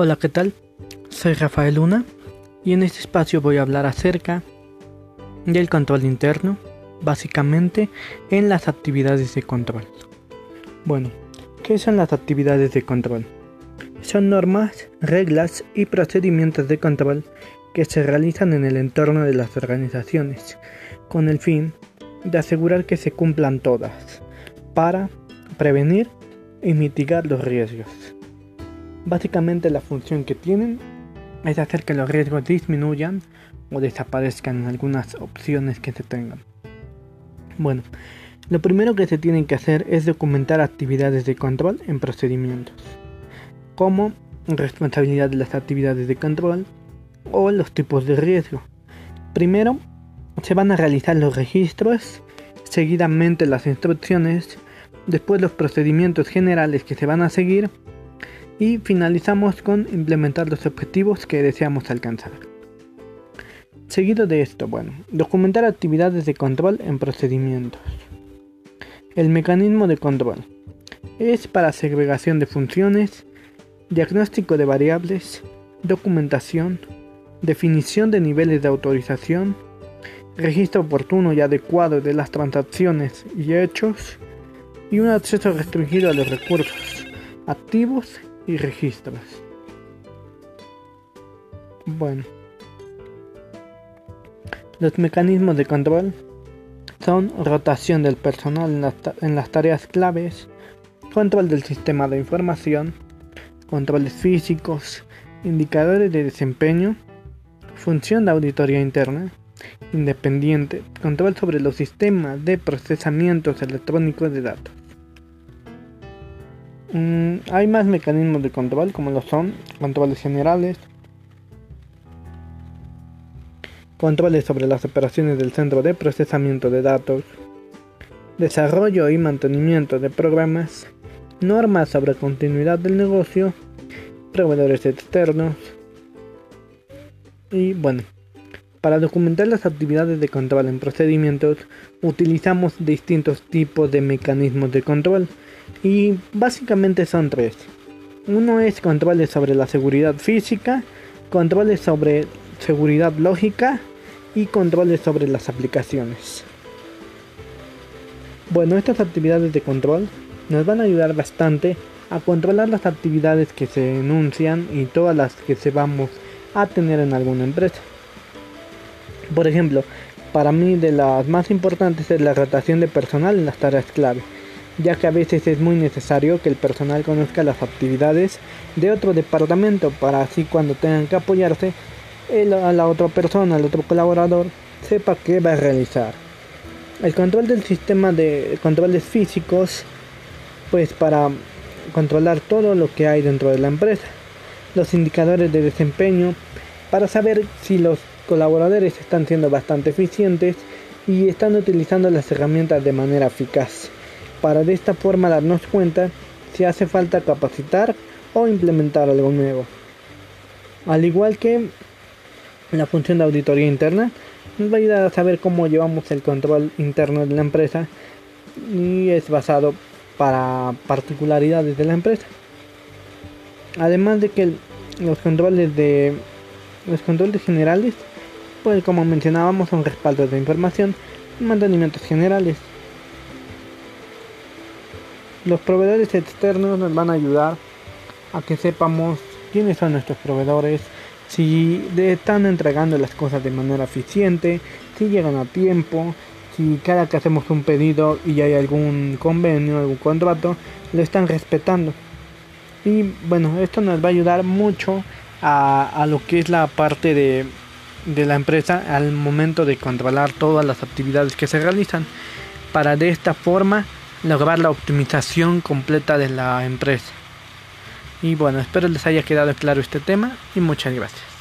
Hola, ¿qué tal? Soy Rafael Luna y en este espacio voy a hablar acerca del control interno, básicamente en las actividades de control. Bueno, ¿qué son las actividades de control? Son normas, reglas y procedimientos de control que se realizan en el entorno de las organizaciones, con el fin de asegurar que se cumplan todas, para prevenir y mitigar los riesgos. Básicamente la función que tienen es hacer que los riesgos disminuyan o desaparezcan en algunas opciones que se tengan. Bueno, lo primero que se tiene que hacer es documentar actividades de control en procedimientos, como responsabilidad de las actividades de control o los tipos de riesgo. Primero, se van a realizar los registros, seguidamente las instrucciones, después los procedimientos generales que se van a seguir y finalizamos con implementar los objetivos que deseamos alcanzar. Seguido de esto, bueno, documentar actividades de control en procedimientos. El mecanismo de control es para segregación de funciones, diagnóstico de variables, documentación, definición de niveles de autorización, registro oportuno y adecuado de las transacciones y hechos, y un acceso restringido a los recursos activos y registros. Bueno. Los mecanismos de control son rotación del personal en las, en las, tareas claves, control del sistema de información, controles físicos, indicadores de desempeño, función de auditoría interna, independiente, control sobre los sistemas de procesamientos electrónicos de datos. Mm, hay más mecanismos de control como lo son controles generales, controles sobre las operaciones del centro de procesamiento de datos, desarrollo y mantenimiento de programas, normas sobre continuidad del negocio, proveedores externos y bueno. Para documentar las actividades de control en procedimientos utilizamos distintos tipos de mecanismos de control y básicamente son tres. Uno es controles sobre la seguridad física, controles sobre seguridad lógica y controles sobre las aplicaciones. Bueno, estas actividades de control nos van a ayudar bastante a controlar las actividades que se enuncian y todas las que se vamos a tener en alguna empresa. Por ejemplo, para mí de las más importantes es la rotación de personal en las tareas clave ya que a veces es muy necesario que el personal conozca las actividades de otro departamento para así cuando tengan que apoyarse a la otra persona, al otro colaborador, sepa qué va a realizar. El control del sistema de controles físicos, pues para controlar todo lo que hay dentro de la empresa. Los indicadores de desempeño, para saber si los colaboradores están siendo bastante eficientes y están utilizando las herramientas de manera eficaz para de esta forma darnos cuenta si hace falta capacitar o implementar algo nuevo. Al igual que la función de auditoría interna, nos va a ayudar a saber cómo llevamos el control interno de la empresa y es basado para particularidades de la empresa. Además de que los controles de los controles generales, pues como mencionábamos son respaldos de información y mantenimientos generales. Los proveedores externos nos van a ayudar a que sepamos quiénes son nuestros proveedores, si están entregando las cosas de manera eficiente, si llegan a tiempo, si cada que hacemos un pedido y hay algún convenio, algún contrato, lo están respetando. Y bueno, esto nos va a ayudar mucho a, lo que es la parte de, de la empresa al momento de controlar todas las actividades que se realizan para de esta forma lograr la optimización completa de la empresa. Y bueno, espero les haya quedado claro este tema y muchas gracias.